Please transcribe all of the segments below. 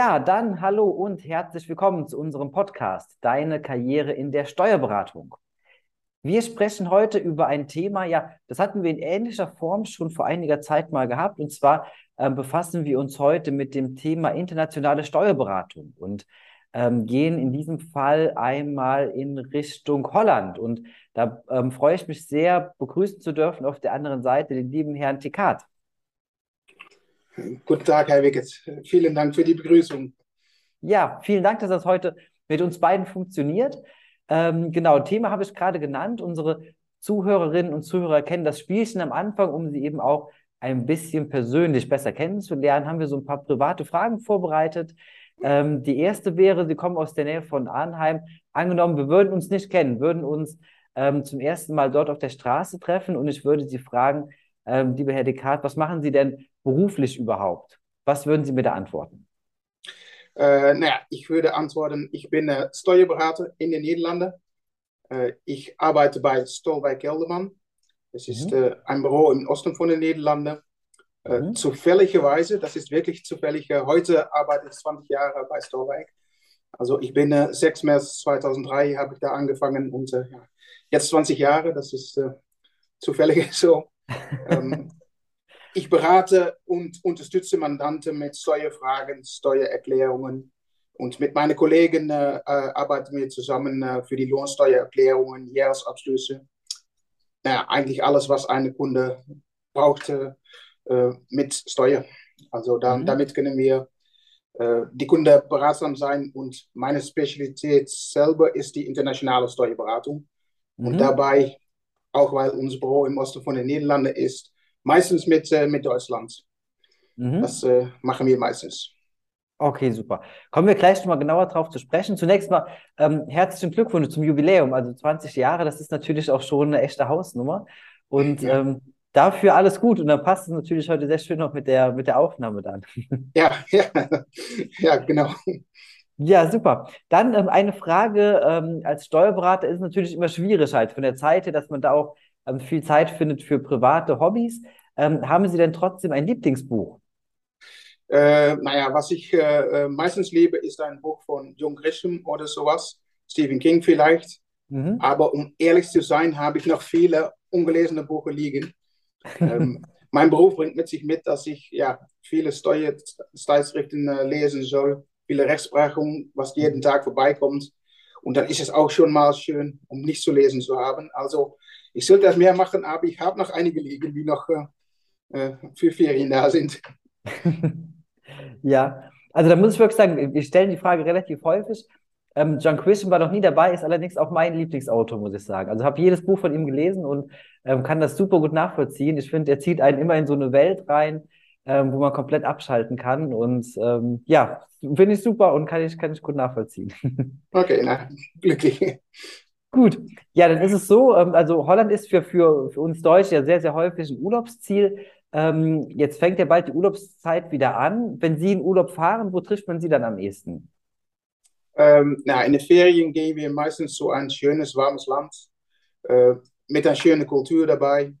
Ja, dann hallo und herzlich willkommen zu unserem Podcast Deine Karriere in der Steuerberatung. Wir sprechen heute über ein Thema, ja, das hatten wir in ähnlicher Form schon vor einiger Zeit mal gehabt. Und zwar äh, befassen wir uns heute mit dem Thema internationale Steuerberatung und ähm, gehen in diesem Fall einmal in Richtung Holland. Und da ähm, freue ich mich sehr, begrüßen zu dürfen auf der anderen Seite den lieben Herrn Tikat. Guten Tag, Herr Wickett. Vielen Dank für die Begrüßung. Ja, vielen Dank, dass das heute mit uns beiden funktioniert. Ähm, genau, Thema habe ich gerade genannt. Unsere Zuhörerinnen und Zuhörer kennen das Spielchen am Anfang, um sie eben auch ein bisschen persönlich besser kennenzulernen, haben wir so ein paar private Fragen vorbereitet. Ähm, die erste wäre, Sie kommen aus der Nähe von Arnheim. Angenommen, wir würden uns nicht kennen, würden uns ähm, zum ersten Mal dort auf der Straße treffen und ich würde Sie fragen, ähm, lieber Herr Descartes, was machen Sie denn beruflich überhaupt? Was würden Sie mir da antworten? Äh, naja, ich würde antworten, ich bin äh, Steuerberater in den Niederlanden. Äh, ich arbeite bei Stolwijk Gelderman. Es ist mhm. äh, ein Büro im Osten von den Niederlanden. Äh, mhm. Zufälligerweise, das ist wirklich zufällig, äh, heute arbeite ich 20 Jahre bei Stolwijk. Also ich bin äh, 6 März 2003 habe ich da angefangen und ja, jetzt 20 Jahre, das ist zufällig so. ähm, ich berate und unterstütze Mandanten mit Steuerfragen, Steuererklärungen. Und mit meinen Kollegen äh, äh, arbeiten wir zusammen äh, für die Lohnsteuererklärungen, Jahresabschlüsse. Ja, eigentlich alles, was eine Kunde braucht äh, mit Steuer. Also da, mhm. damit können wir äh, die Kunde beratsam sein. Und meine Spezialität selber ist die internationale Steuerberatung. Mhm. Und dabei, auch weil unser Büro im Osten von den Niederlanden ist, meistens mit, äh, mit Deutschland. Mhm. Das äh, machen wir meistens. Okay, super. Kommen wir gleich nochmal genauer drauf zu sprechen. Zunächst mal ähm, herzlichen Glückwunsch zum Jubiläum. Also 20 Jahre, das ist natürlich auch schon eine echte Hausnummer. Und ja. ähm, dafür alles gut. Und dann passt es natürlich heute sehr schön noch mit der, mit der Aufnahme dann. Ja, ja, ja, genau. Ja, super. Dann ähm, eine Frage ähm, als Steuerberater ist natürlich immer schwierig halt von der Zeit her, dass man da auch viel Zeit findet für private Hobbys. Ähm, haben Sie denn trotzdem ein Lieblingsbuch? Äh, naja, was ich äh, äh, meistens liebe, ist ein Buch von John Grisham oder sowas, Stephen King vielleicht. Mhm. Aber um ehrlich zu sein, habe ich noch viele ungelesene Bücher liegen. ähm, mein Beruf bringt mit sich mit, dass ich ja viele Steuerschriften äh, lesen soll, viele Rechtsprechungen, was jeden Tag vorbeikommt. Und dann ist es auch schon mal schön, um nicht zu lesen zu haben. Also ich sollte das mehr machen, aber ich habe noch einige liegen, die noch äh, äh für Ferien da sind. ja, also da muss ich wirklich sagen, wir stellen die Frage relativ häufig. Ähm, John Christian war noch nie dabei, ist allerdings auch mein Lieblingsautor, muss ich sagen. Also habe jedes Buch von ihm gelesen und ähm, kann das super gut nachvollziehen. Ich finde, er zieht einen immer in so eine Welt rein, ähm, wo man komplett abschalten kann. Und ähm, ja, finde ich super und kann ich, kann ich gut nachvollziehen. Okay, na, glücklich. Gut, ja, dann ist es so, ähm, also Holland ist für, für, für uns Deutsche ja sehr, sehr häufig ein Urlaubsziel. Ähm, jetzt fängt ja bald die Urlaubszeit wieder an. Wenn Sie in Urlaub fahren, wo trifft man Sie dann am ehesten? Ähm, na, in den Ferien gehen wir meistens so ein schönes, warmes Land äh, mit einer schönen Kultur dabei,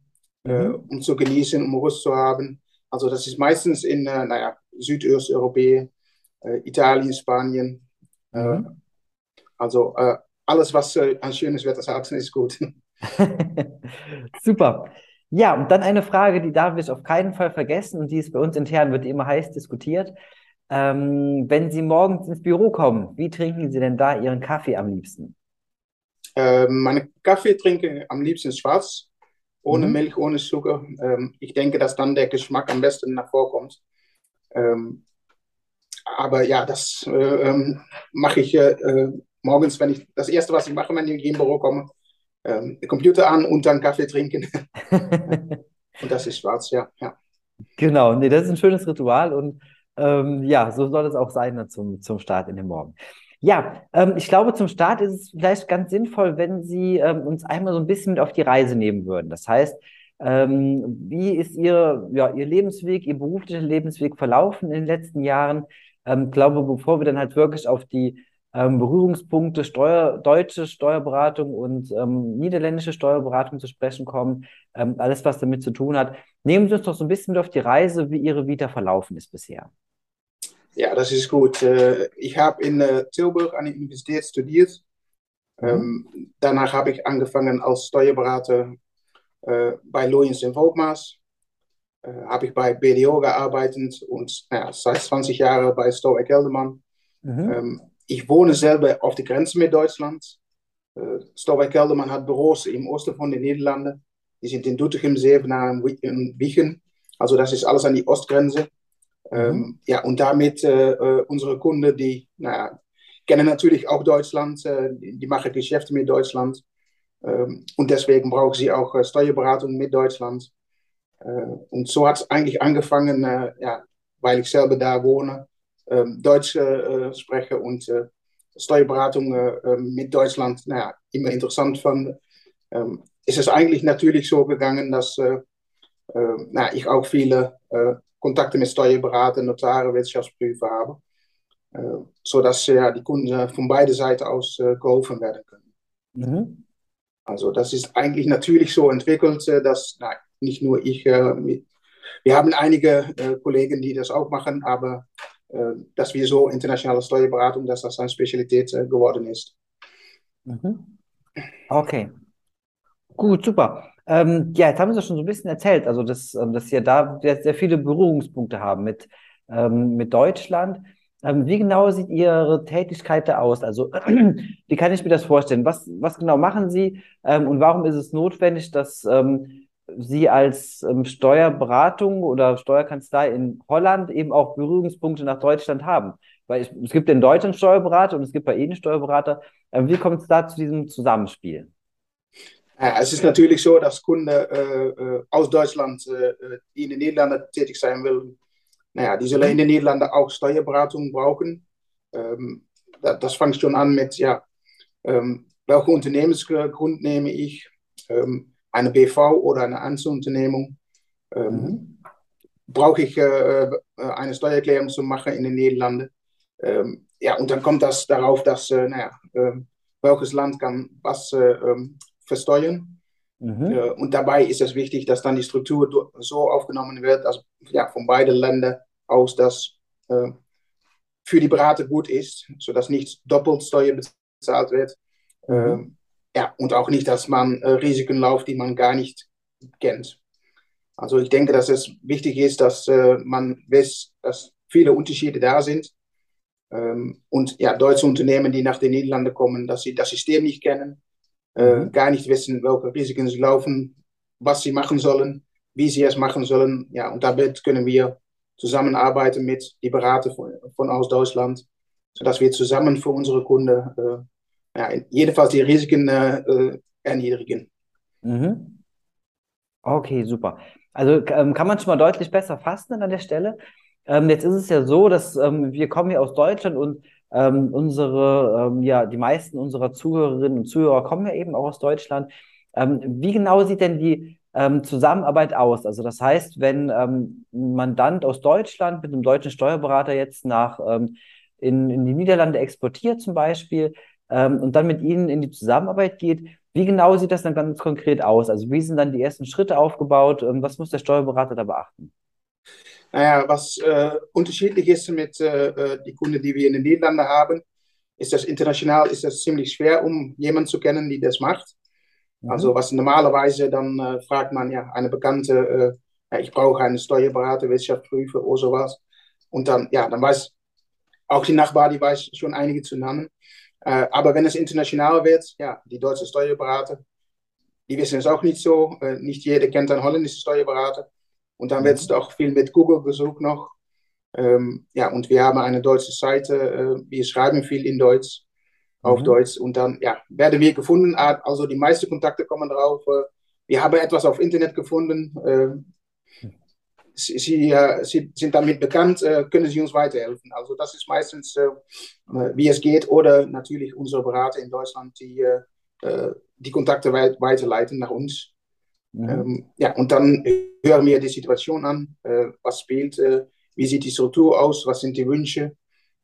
äh, mhm. äh, um zu genießen, um Lust zu haben. Also das ist meistens in äh, naja, Südosteuropa, äh, Italien, Spanien. Äh, mhm. also alles, was äh, ein schönes Wetter hat, ist gut. Super. Ja, und dann eine Frage, die darf ich auf keinen Fall vergessen und die ist bei uns intern, wird immer heiß diskutiert. Ähm, wenn Sie morgens ins Büro kommen, wie trinken Sie denn da Ihren Kaffee am liebsten? Ähm, meine Kaffee trinke am liebsten schwarz, ohne mhm. Milch, ohne Zucker. Ähm, ich denke, dass dann der Geschmack am besten nachvorkommt. Ähm, aber ja, das äh, ähm, mache ich äh, morgens, wenn ich das erste, was ich mache, wenn ich im Büro komme, ähm, Computer an und dann Kaffee trinken. und das ist schwarz, ja. ja. Genau, nee, das ist ein schönes Ritual und ähm, ja, so soll es auch sein zum, zum Start in den Morgen. Ja, ähm, ich glaube, zum Start ist es vielleicht ganz sinnvoll, wenn Sie ähm, uns einmal so ein bisschen mit auf die Reise nehmen würden. Das heißt, ähm, wie ist Ihr, ja, Ihr Lebensweg, Ihr beruflicher Lebensweg verlaufen in den letzten Jahren? Ich ähm, glaube, bevor wir dann halt wirklich auf die ähm, Berührungspunkte Steuer, deutsche Steuerberatung und ähm, niederländische Steuerberatung zu sprechen kommen, ähm, alles, was damit zu tun hat. Nehmen Sie uns doch so ein bisschen mit auf die Reise, wie Ihre Vita verlaufen ist bisher. Ja, das ist gut. Äh, ich habe in äh, Tilburg an der Universität studiert. Mhm. Ähm, danach habe ich angefangen als Steuerberater äh, bei Loyens in Volkmaß. habe ich bei BDO gearbeitet und ja, seit 20 Jahren bei Stoic Gelderman. Mhm. Ähm, ich wohne selber auf der Grenze mit Deutschland. Stoic Gelderman hat Büros im Osten von den Niederlanden. Die sind in Doetinchem, Zevenaar und Wiegen. Also das ist alles an die Ostgrenze. Mhm. Ähm, ja, und damit äh, äh, unsere Kunden, die naja, kennen natürlich auch Deutschland, äh, die machen Geschäfte mit Deutschland. Ähm, und deswegen brauchen sie auch äh, Steuerberatung mit Deutschland. Äh, und so hat es eigentlich angefangen, äh, ja, weil ich selber da wohne, Deutsch spreche und Steuerberatung mit Deutschland naja, immer interessant fand. Ähm, ist es eigentlich natürlich so gegangen, dass na, ich auch viele Kontakte mit Steuerberatern, Notaren, Wirtschaftsprüfer habe, äh, sodass ja, die Kunden von beiden Seiten aus äh, geholfen werden können. Mhm. Also das ist eigentlich natürlich so entwickelt, äh, dass nein, nicht nur ich, äh, wir haben einige äh, Kollegen, die das auch machen, aber äh, dass wir so internationale Steuerberatung, dass das eine Spezialität geworden ist. Mhm. Okay. Gut, super. Ähm, ja, jetzt haben Sie schon so ein bisschen erzählt, also dass, ähm, dass Sie da sehr, sehr viele Berührungspunkte haben mit, ähm, mit Deutschland. Ähm, wie genau sieht Ihre Tätigkeit da aus? Also, wie kann ich mir das vorstellen? Was, was genau machen Sie ähm, und warum ist es notwendig, dass ähm, Sie als Steuerberatung oder Steuerkanzlei in Holland eben auch Berührungspunkte nach Deutschland haben? Weil ich, es gibt in Deutschland Steuerberater und es gibt bei Ihnen Steuerberater. wie kommt es da zu diesem Zusammenspiel? Ja, es ist natürlich so, dass Kunden äh, äh aus Deutschland, äh, die in den Niederlanden tätig sein wollen, naja, die sollen in den Niederlanden auch Steuerberatung brauchen. Ähm, das, das fängt schon an mit, ja, ähm, welche Unternehmensgrund nehme ich? Ähm, eine BV oder eine Einzelunternehmung? Ähm, mhm. Brauche ich äh, äh, eine Steuererklärung zu machen in den Niederlanden? Ähm, ja, und dann kommt das darauf, dass, äh, naja, ähm, welches Land kann was versteuern. Mhm. Äh, und dabei ist es wichtig, dass dann die Struktur so aufgenommen wird, dass ja, von beiden Ländern aus das äh, für die Berater gut ist, sodass nicht doppelt Steuer bezahlt wird. Mhm. Ja, und auch nicht, dass man äh, Risiken läuft, die man gar nicht kennt. Also ich denke, dass es wichtig ist, dass äh, man weiß, dass viele Unterschiede da sind. Ähm, und ja, deutsche Unternehmen, die nach den Niederlanden kommen, dass sie das System nicht kennen äh, mhm. gar nicht wissen, welche Risiken sie laufen, was sie machen sollen, wie sie es machen sollen. Ja, und damit können wir zusammenarbeiten mit den Beratern von, von aus Deutschland, sodass wir zusammen für unsere Kunden äh, ja, jedenfalls die Risiken äh, äh, erniedrigen. Mhm. Okay, super. Also ähm, kann man schon mal deutlich besser fassen an der Stelle. Ähm, jetzt ist es ja so, dass ähm, wir kommen hier aus Deutschland und ähm, unsere, ähm, ja, die meisten unserer Zuhörerinnen und Zuhörer kommen ja eben auch aus Deutschland. Ähm, wie genau sieht denn die Zusammenarbeit aus? Also das heißt, wenn ein Mandant aus Deutschland mit einem deutschen Steuerberater jetzt nach in, in die Niederlande exportiert zum Beispiel und dann mit Ihnen in die Zusammenarbeit geht, wie genau sieht das dann ganz konkret aus? Also wie sind dann die ersten Schritte aufgebaut? was muss der Steuerberater da beachten? Naja, was äh, unterschiedlich ist mit äh, äh, die Kunden, die wir in den Niederlanden haben, ist das international ist das ziemlich schwer, um jemanden zu kennen, die das macht. Mhm. Also was normalerweise dann äh, fragt man ja eine Bekannte, äh, ja, ich brauche einen Steuerberater, Wirtschaftsprüfer oder sowas. Und dann, ja, dann weiß auch die Nachbar, die weiß schon einige zu nennen. Äh, aber wenn es international wird, ja, die deutsche Steuerberater, die wissen es auch nicht so. nicht jeder kennt einen holländischen Steuerberater. Und dann wird es auch viel mit Google gesucht noch. Ähm, ja, und wir haben eine deutsche Seite, äh, wir schreiben viel in Deutsch, auf mhm. Deutsch. Und dann ja, werden wir gefunden, also die meisten Kontakte kommen drauf. Äh, wir haben etwas auf Internet gefunden. Äh, sie, äh, sie, sind damit bekannt, äh, können sie uns weiterhelfen. Also das ist meistens, äh, wie es geht. Oder natürlich unsere Berater in Deutschland, die die Kontakte weit weiterleiten nach uns. Mhm. Ähm, ja, und dann hören wir die Situation an, äh, was spielt, äh, wie sieht die Struktur aus, was sind die Wünsche,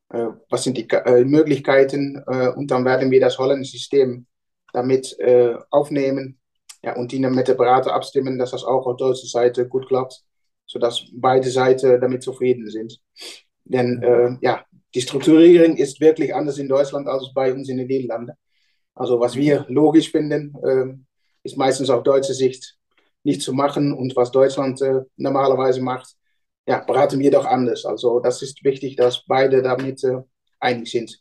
äh, was sind die äh, Möglichkeiten äh, und dann werden wir das holländische System damit äh, aufnehmen ja, und die mit der Berater abstimmen, dass das auch auf deutscher Seite gut klappt, sodass beide Seiten damit zufrieden sind. Denn äh, ja, die Strukturierung ist wirklich anders in Deutschland als bei uns in den Niederlanden. Also was wir logisch finden, äh, ist meistens auf deutsche Sicht nicht zu machen und was Deutschland äh, normalerweise macht, ja, beraten wir doch anders. Also das ist wichtig, dass beide damit äh, einig sind.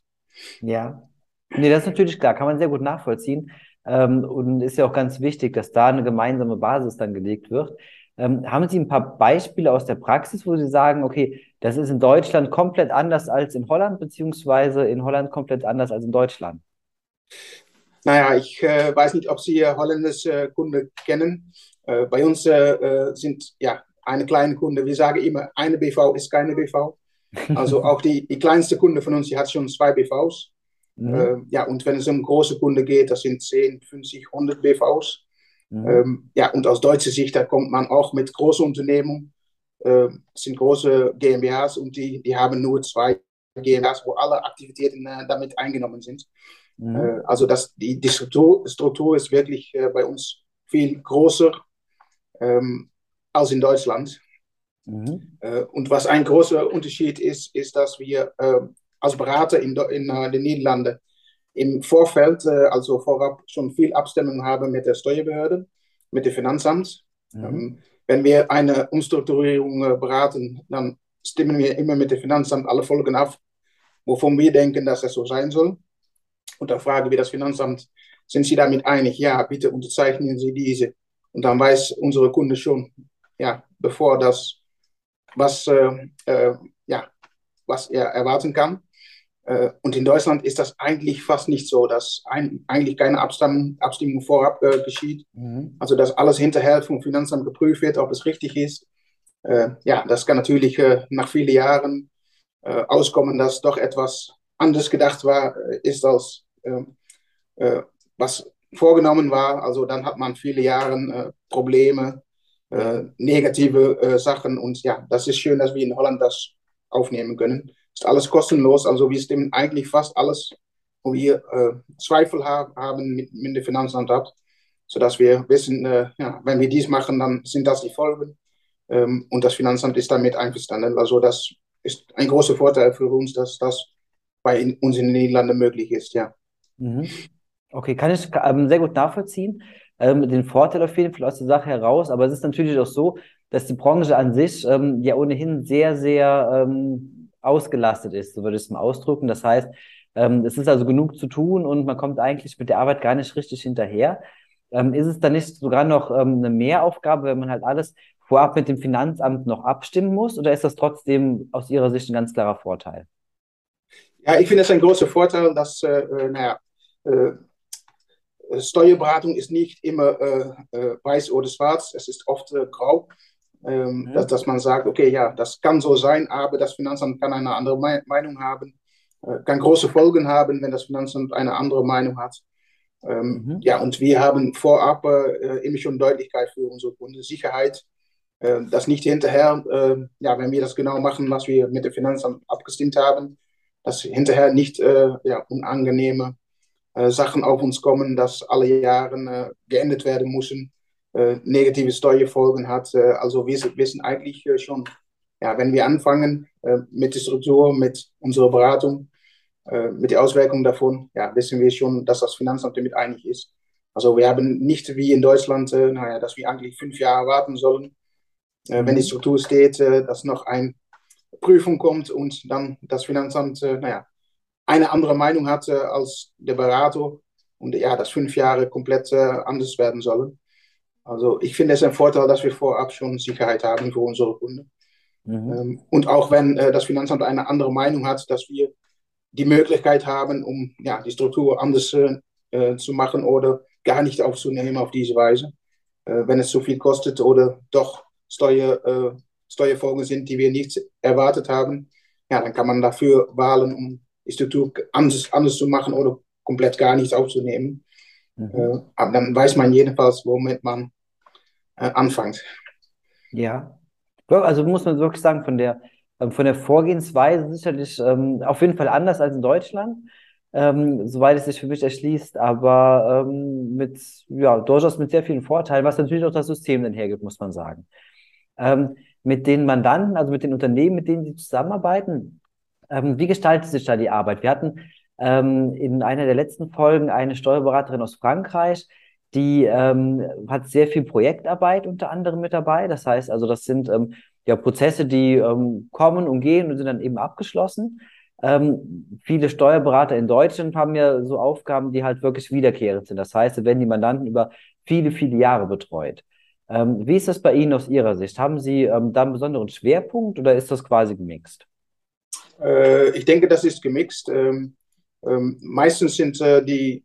Ja, nee, das ist natürlich klar, kann man sehr gut nachvollziehen. Ähm, und ist ja auch ganz wichtig, dass da eine gemeinsame Basis dann gelegt wird. Ähm, haben Sie ein paar Beispiele aus der Praxis, wo Sie sagen, okay, das ist in Deutschland komplett anders als in Holland, beziehungsweise in Holland komplett anders als in Deutschland? Naja, ich äh, weiß nicht, ob Sie holländische Kunden kennen. Äh, bei uns äh, äh, sind ja eine kleine Kunde, wir sagen immer, eine BV ist keine BV. Also auch die, die kleinste Kunde von uns, die hat schon zwei BVs. Mhm. Äh, ja, und wenn es um große Kunde geht, das sind 10, 50, 100 BVs. Mhm. Ähm, ja, und aus deutscher Sicht, da kommt man auch mit großen Unternehmen, äh, sind große GmbHs und die, die haben nur zwei GmbHs, wo alle Aktivitäten äh, damit eingenommen sind. Mhm. Äh, also das, die, die Struktur, Struktur ist wirklich äh, bei uns viel größer ähm, als in Deutschland. Mhm. Äh, und was ein großer Unterschied ist, ist, dass wir als Berater in, in den Niederlanden im Vorfeld, äh, also vorab, schon viel Abstimmung haben mit der Steuerbehörde, mit dem Finanzamt. Mhm. Ähm, wenn wir eine Umstrukturierung äh, beraten, dann stimmen wir immer mit dem Finanzamt alle Folgen ab, wovon wir denken, dass es so sein soll. Und dann fragen wir das Finanzamt, sind Sie damit einig? Ja, bitte unterzeichnen Sie diese. Und dann weiß unsere Kunde schon, ja, bevor das, was, äh, äh, ja, was er erwarten kann. Äh, und in Deutschland ist das eigentlich fast nicht so, dass ein, eigentlich keine Abstimmung, Abstimmung vorab äh, geschieht. Mhm. Also dass alles hinterher vom Finanzamt geprüft wird, ob es richtig ist. Äh, ja, das kann natürlich äh, nach vielen Jahren äh, auskommen, dass doch etwas anders gedacht war, äh, ist als was vorgenommen war. Also dann hat man viele Jahre Probleme, negative Sachen. Und ja, das ist schön, dass wir in Holland das aufnehmen können ist alles kostenlos. Also wir stimmen eigentlich fast alles, wo wir äh, Zweifel ha haben mit, mit dem Finanzamt ab, sodass wir wissen, äh, ja, wenn wir dies machen, dann sind das die Folgen. Ähm, und das Finanzamt ist damit einverstanden. Also das ist ein großer Vorteil für uns, dass das bei uns in den Niederlanden möglich ist, ja. Mhm. Okay, kann ich ähm, sehr gut nachvollziehen. Ähm, den Vorteil auf jeden Fall aus der Sache heraus, aber es ist natürlich auch so, dass die Branche an sich ähm, ja ohnehin sehr, sehr ähm, ausgelastet ist, so würde ich es mal ausdrücken. Das heißt, ähm, es ist also genug zu tun und man kommt eigentlich mit der Arbeit gar nicht richtig hinterher. Ähm, ist es dann nicht sogar noch ähm, eine Mehraufgabe, wenn man halt alles vorab mit dem Finanzamt noch abstimmen muss? Oder ist das trotzdem aus Ihrer Sicht ein ganz klarer Vorteil? Ja, ich finde es ein großer Vorteil, dass, äh, äh naja, äh, Steuerberatung ist nicht immer äh, äh, weiß oder schwarz, es ist oft äh, grau. Ähm, mhm. dass, dass man sagt, okay, ja, das kann so sein, aber das Finanzamt kann eine andere Me Meinung haben, äh, kann große Folgen haben, wenn das Finanzamt eine andere Meinung hat. Ähm, mhm. Ja, und wir haben vorab äh, immer schon Deutlichkeit für unsere Kunden, Sicherheit, äh, dass nicht hinterher, äh, ja, wenn wir das genau machen, was wir mit dem Finanzamt abgestimmt haben, dass hinterher nicht äh, ja, unangenehme äh, Sachen auf uns kommen, dass alle Jahre geändert werden müssen äh, negative Steuerfolgen hat. Äh, also wir wissen eigentlich äh, schon, ja, wenn wir anfangen mit der Struktur, mit unserer Beratung, mit der Auswirkung davon, ja, wissen wir schon, dass das Finanzamt damit einig ist. Also wir haben nicht wie in Deutschland, naja, dass wir eigentlich fünf Jahre warten sollen, wenn die mhm. Struktur steht, dass noch eine Prüfung kommt und dann das Finanzamt, naja, eine andere Meinung hat als der Berater und ja, dass fünf Jahre komplett anders werden sollen. Also ich finde es ein Vorteil, dass wir vorab schon Sicherheit haben für unsere Kunden. Mhm. Ähm, und auch wenn äh, das Finanzamt eine andere Meinung hat, dass wir die Möglichkeit haben, um ja, die Struktur anders äh, zu machen oder gar nicht aufzunehmen auf diese Weise, äh, wenn es zu viel kostet oder doch Steuer, äh, Steuerfolgen sind, die wir nicht erwartet haben, ja, dann kann man dafür wählen, um die Struktur anders, anders zu machen oder komplett gar nichts aufzunehmen. Mhm. Äh, aber dann weiß man jedenfalls, womit man äh, anfangt. Ja, also muss man wirklich sagen, von der, ähm, von der Vorgehensweise sicherlich ähm, auf jeden Fall anders als in Deutschland, ähm, soweit es sich für mich erschließt, aber ähm, mit, ja, durchaus mit sehr vielen Vorteilen, was natürlich auch das System dann hergibt, muss man sagen. Ähm, mit den Mandanten, also mit den Unternehmen, mit denen Sie zusammenarbeiten. Ähm, wie gestaltet sich da die Arbeit? Wir hatten in einer der letzten Folgen eine Steuerberaterin aus Frankreich, die ähm, hat sehr viel Projektarbeit unter anderem mit dabei. Das heißt also, das sind ähm, ja Prozesse, die ähm, kommen und gehen und sind dann eben abgeschlossen. Ähm, viele Steuerberater in Deutschland haben ja so Aufgaben, die halt wirklich wiederkehrend sind. Das heißt, sie werden die Mandanten über viele, viele Jahre betreut. Ähm, wie ist das bei Ihnen aus Ihrer Sicht? Haben Sie ähm, da einen besonderen Schwerpunkt oder ist das quasi gemixt? Äh, ich denke, das ist gemixt. Meistens sind äh, die,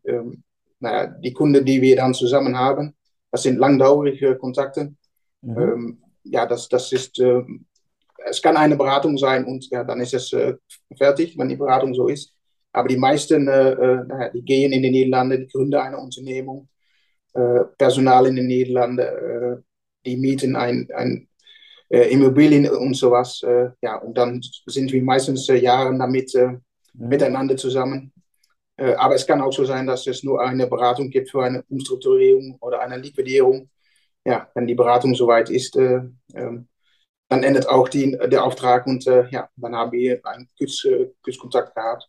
naja, die Kunden, die wir dann zusammen haben, das sind langdauerige Kontakte. Mhm. Ähm, ja, das, das ist, äh, es kann eine Beratung sein und ja, dann ist es äh, fertig, wenn die Beratung so ist. Aber die meisten, äh, äh, die gehen in die Niederlande, die gründen eine Unternehmung, Personal in den Niederlanden, die mieten ein, ein Immobilien und sowas. ja, und dann sind wir meistens Jahre damit mhm. miteinander zusammen. Aber es kann auch so sein, dass es nur eine Beratung gibt für eine Umstrukturierung oder eine Liquidierung ja, wenn die Beratung soweit ist, äh, ähm, dann endet auch die, der Auftrag und äh, ja, dann haben wir einen kurz, Kurzkontakt gehabt.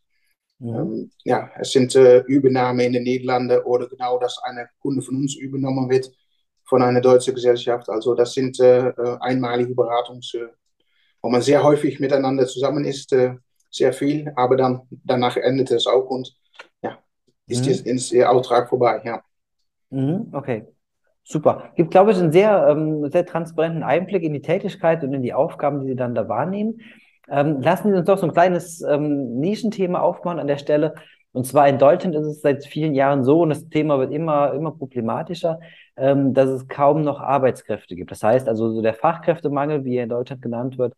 Mhm. Ähm, ja, es sind äh, Übernahmen in den Niederlanden oder genau, dass eine Kunde von uns übernommen wird von einer deutschen Gesellschaft. Also das sind äh, äh einmalige Beratungs, äh, wo man sehr häufig miteinander zusammen ist, äh, sehr viel, aber dann danach endet es auch und ist, mhm. der Auftrag vorbei, ja. Mhm, okay. Super. Gibt, glaube ich, einen sehr, ähm, sehr transparenten Einblick in die Tätigkeit und in die Aufgaben, die Sie dann da wahrnehmen. Ähm, lassen Sie uns doch so ein kleines ähm, Nischenthema aufmachen an der Stelle. Und zwar in Deutschland ist es seit vielen Jahren so, und das Thema wird immer, immer problematischer, ähm, dass es kaum noch Arbeitskräfte gibt. Das heißt also, so der Fachkräftemangel, wie er in Deutschland genannt wird,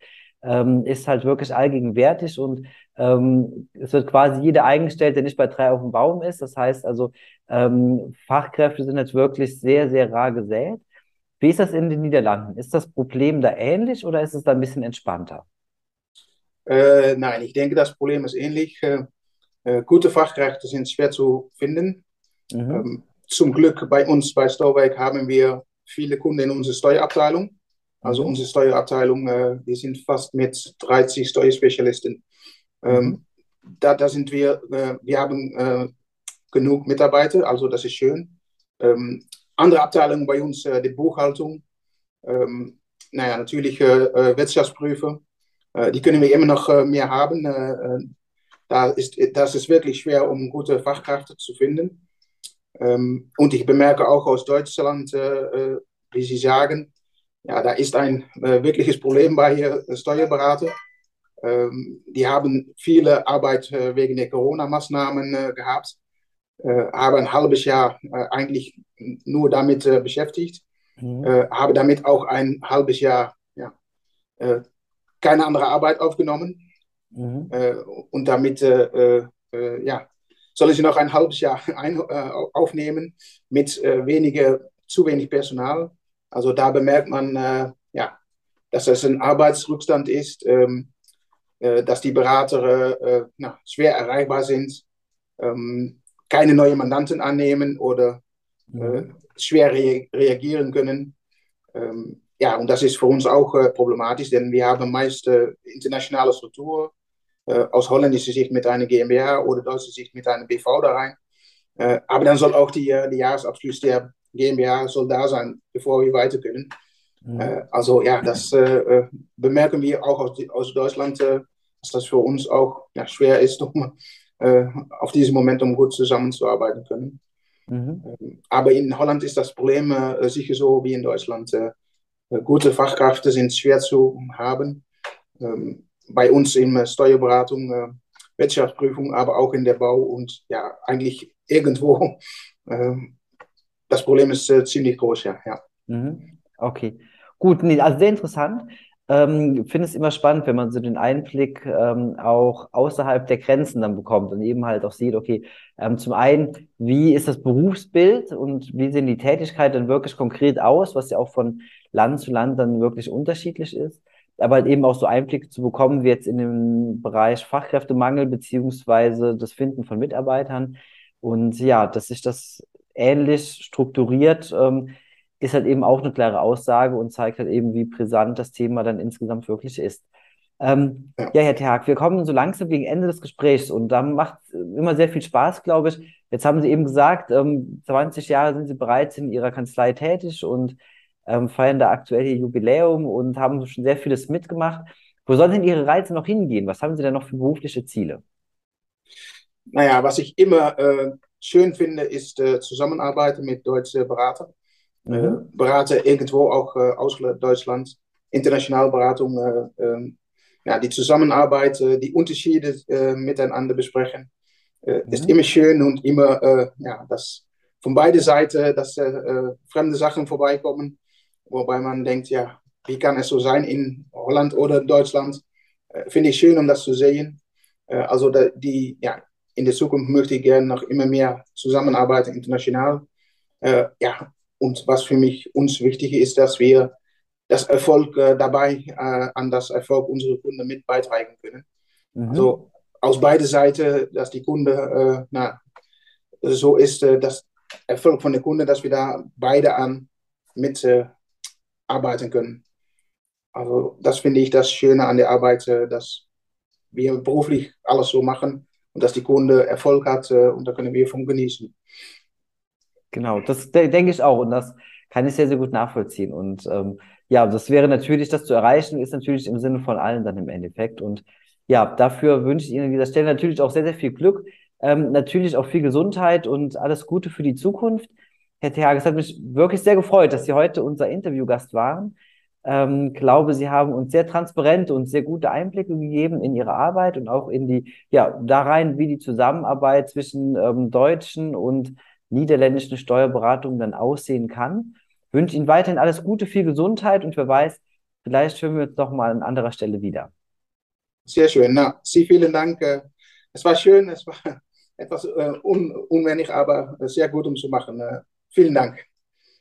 ähm, ist halt wirklich allgegenwärtig und ähm, es wird quasi jeder eingestellt, der nicht bei drei auf dem Baum ist. Das heißt also, ähm, Fachkräfte sind jetzt wirklich sehr, sehr rar gesät. Wie ist das in den Niederlanden? Ist das Problem da ähnlich oder ist es da ein bisschen entspannter? Äh, nein, ich denke, das Problem ist ähnlich. Äh, äh, gute Fachkräfte sind schwer zu finden. Mhm. Ähm, zum Glück bei uns bei Stauweg haben wir viele Kunden in unserer Steuerabteilung. Also unsere Steuerabteilung, äh, wir sind fast mit 30 Steuerspezialisten. Ähm, da, da sind wir, äh, wir haben äh, genug Mitarbeiter, also das ist schön. Ähm, andere Abteilungen bei uns, äh, die Buchhaltung, ähm, naja, natürlich äh, Wirtschaftsprüfer, äh, die können wir immer noch mehr haben. da ist, das ist wirklich schwer, um gute Fachkräfte zu finden. Ähm, und ich bemerke auch aus Deutschland, wie Sie sagen, ja, da ist ein äh, wirkliches Problem bei äh, Steuerberater. Ähm, die haben viele Arbeit äh, wegen der Corona-Maßnahmen äh, gehabt, äh, haben ein halbes Jahr äh, eigentlich nur damit beschäftigt, mhm. haben damit auch ein halbes Jahr ja, keine andere Arbeit aufgenommen. Mhm. und damit ja, sollen sie noch ein halbes Jahr ein, aufnehmen mit weniger, zu wenig Personal. Also da bemerkt man, äh, ja, dass es ein Arbeitsrückstand ist, ähm, äh, dass die Berater äh, na, schwer erreichbar sind, ähm, keine neuen Mandanten annehmen oder äh, mhm. schwer re reagieren können. Ähm, ja, und das ist für uns auch äh, problematisch, denn wir haben meist äh, internationale Strukturen, aus holländischer Sicht mit einer GmbH oder deutscher Sicht mit einer BV da rein. aber dann soll auch die, die Jahresabschluss der GmbH soll da sein, bevor wir weiter können. Mhm. Äh, also ja, das äh, äh bemerken wir auch aus, aus Deutschland, äh, dass das für uns auch ja, schwer ist, um äh, auf diesem Momentum gut zusammenzuarbeiten können. Mhm. Ähm, aber in Holland ist das Problem äh, sicher so wie in Deutschland. gute Fachkräfte sind schwer zu haben. Ähm, bei uns in Steuerberatung, Wirtschaftsprüfung, aber auch in der Bau und ja, eigentlich irgendwo ähm, das Problem ist äh, ziemlich groß, ja. ja. Mhm. Okay, gut, nee, also sehr interessant. Ähm, finde es immer spannend, wenn man so den Einblick ähm, auch außerhalb der Grenzen dann bekommt und eben halt auch sieht, okay, ähm, zum einen, wie ist das Berufsbild und wie sehen die Tätigkeiten dann wirklich konkret aus, was ja auch von Land zu Land dann wirklich unterschiedlich ist, aber halt eben auch so Einblicke zu bekommen, wie jetzt in dem Bereich Fachkräftemangel beziehungsweise das Finden von Mitarbeitern und ja, dass sich das ähnlich strukturiert. Ähm, ist halt eben auch eine klare Aussage und zeigt halt eben, wie brisant das Thema dann insgesamt wirklich ist. Ähm, ja. ja, Herr Terk, wir kommen so langsam gegen Ende des Gesprächs und da macht immer sehr viel Spaß, glaube ich. Jetzt haben Sie eben gesagt, ähm, 20 Jahre sind Sie bereits in Ihrer Kanzlei tätig und ähm, feiern da aktuell Ihr Jubiläum und haben schon sehr vieles mitgemacht. Wo sollen denn Ihre Reise noch hingehen? Was haben Sie denn noch für berufliche Ziele? Naja, was ich immer äh, schön finde, ist äh, Zusammenarbeit mit deutschen Beratern. Mhm. Äh, Berater irgendwo auch äh, außerhalb Deutschlands, internationale Beratung, äh, ähm, ja, die Zusammenarbeit, die Unterschiede miteinander besprechen, mhm. ist immer schön und immer, ja, dass von beiden Seiten, dass fremde Sachen vorbeikommen, wobei man denkt, ja, wie kann es so sein in Holland oder Deutschland? Finde ich schön, um das zu sehen. also die, ja, in der Zukunft möchte ich gerne noch immer mehr zusammenarbeiten international. Äh, ja, und was für mich uns wichtig ist, dass wir das Erfolg äh, dabei äh, an das Erfolg unserer Kunden mit beitragen können. Mhm. Also aus beiden Seiten, dass die Kunde äh, na, so ist, äh, das Erfolg von der Kunde, dass wir da beide an mit äh, arbeiten können. Also das finde ich das Schöne an der Arbeit, dass wir beruflich alles so machen und dass die Kunde Erfolg hat äh, und da können wir von genießen. Genau, das denke ich auch und das kann ich sehr, sehr gut nachvollziehen. Und ähm, ja, das wäre natürlich, das zu erreichen, ist natürlich im Sinne von allen dann im Endeffekt. Und ja, dafür wünsche ich Ihnen an dieser Stelle natürlich auch sehr, sehr viel Glück, ähm, natürlich auch viel Gesundheit und alles Gute für die Zukunft. Herr Theag, es hat mich wirklich sehr gefreut, dass Sie heute unser Interviewgast waren ähm, glaube, Sie haben uns sehr transparente und sehr gute Einblicke gegeben in Ihre Arbeit und auch in die, ja, da rein, wie die Zusammenarbeit zwischen ähm, deutschen und niederländischen Steuerberatungen dann aussehen kann. Ich wünsche Ihnen weiterhin alles Gute, viel Gesundheit und wer weiß, vielleicht hören wir uns doch mal an anderer Stelle wieder. Sehr schön. Na, Sie vielen Dank. Äh, es war schön, es war etwas äh, un unwenig, aber sehr gut um zu machen. Äh, vielen Dank.